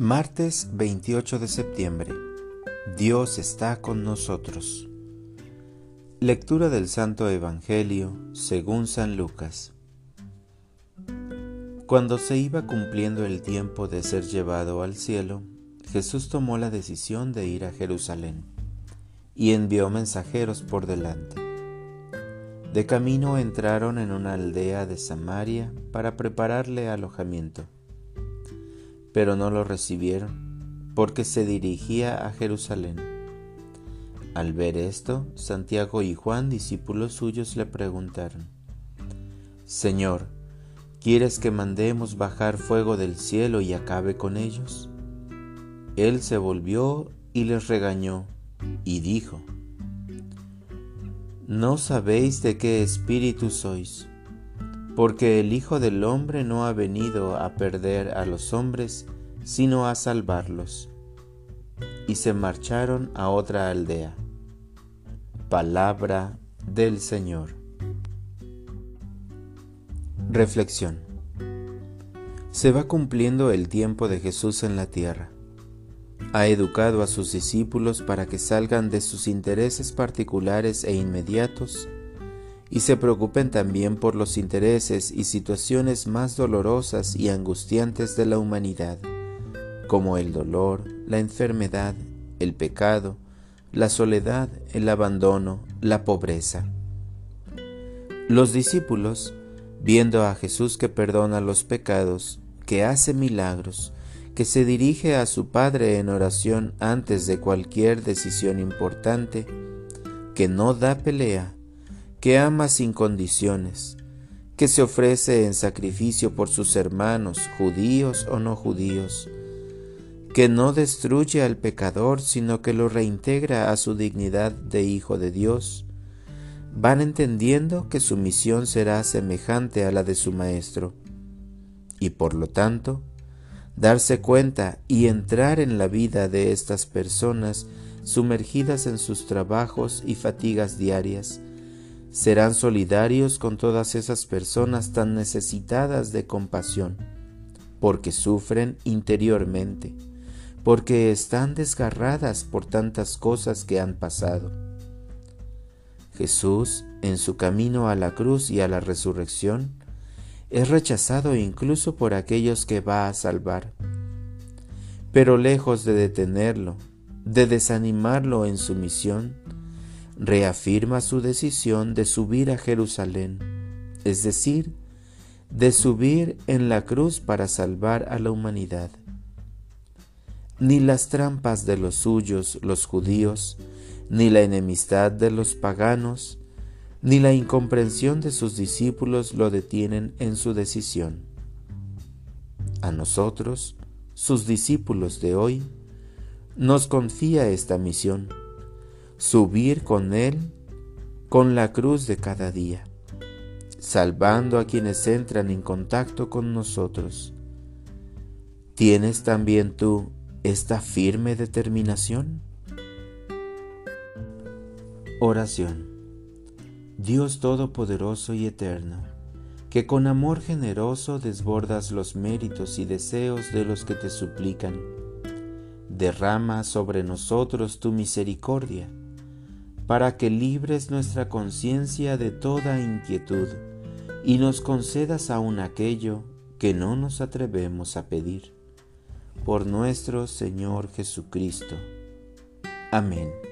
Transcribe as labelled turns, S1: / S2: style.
S1: Martes 28 de septiembre. Dios está con nosotros. Lectura del Santo Evangelio según San Lucas. Cuando se iba cumpliendo el tiempo de ser llevado al cielo, Jesús tomó la decisión de ir a Jerusalén y envió mensajeros por delante. De camino entraron en una aldea de Samaria para prepararle alojamiento pero no lo recibieron, porque se dirigía a Jerusalén. Al ver esto, Santiago y Juan, discípulos suyos, le preguntaron, Señor, ¿quieres que mandemos bajar fuego del cielo y acabe con ellos? Él se volvió y les regañó, y dijo, No sabéis de qué espíritu sois porque el Hijo del Hombre no ha venido a perder a los hombres, sino a salvarlos. Y se marcharon a otra aldea. Palabra del Señor. Reflexión. Se va cumpliendo el tiempo de Jesús en la tierra. Ha educado a sus discípulos para que salgan de sus intereses particulares e inmediatos y se preocupen también por los intereses y situaciones más dolorosas y angustiantes de la humanidad, como el dolor, la enfermedad, el pecado, la soledad, el abandono, la pobreza. Los discípulos, viendo a Jesús que perdona los pecados, que hace milagros, que se dirige a su Padre en oración antes de cualquier decisión importante, que no da pelea, que ama sin condiciones, que se ofrece en sacrificio por sus hermanos, judíos o no judíos, que no destruye al pecador, sino que lo reintegra a su dignidad de Hijo de Dios, van entendiendo que su misión será semejante a la de su Maestro, y por lo tanto, darse cuenta y entrar en la vida de estas personas sumergidas en sus trabajos y fatigas diarias, serán solidarios con todas esas personas tan necesitadas de compasión, porque sufren interiormente, porque están desgarradas por tantas cosas que han pasado. Jesús, en su camino a la cruz y a la resurrección, es rechazado incluso por aquellos que va a salvar. Pero lejos de detenerlo, de desanimarlo en su misión, reafirma su decisión de subir a Jerusalén, es decir, de subir en la cruz para salvar a la humanidad. Ni las trampas de los suyos, los judíos, ni la enemistad de los paganos, ni la incomprensión de sus discípulos lo detienen en su decisión. A nosotros, sus discípulos de hoy, nos confía esta misión subir con Él con la cruz de cada día, salvando a quienes entran en contacto con nosotros. ¿Tienes también tú esta firme determinación? Oración. Dios Todopoderoso y Eterno, que con amor generoso desbordas los méritos y deseos de los que te suplican, derrama sobre nosotros tu misericordia para que libres nuestra conciencia de toda inquietud y nos concedas aún aquello que no nos atrevemos a pedir. Por nuestro Señor Jesucristo. Amén.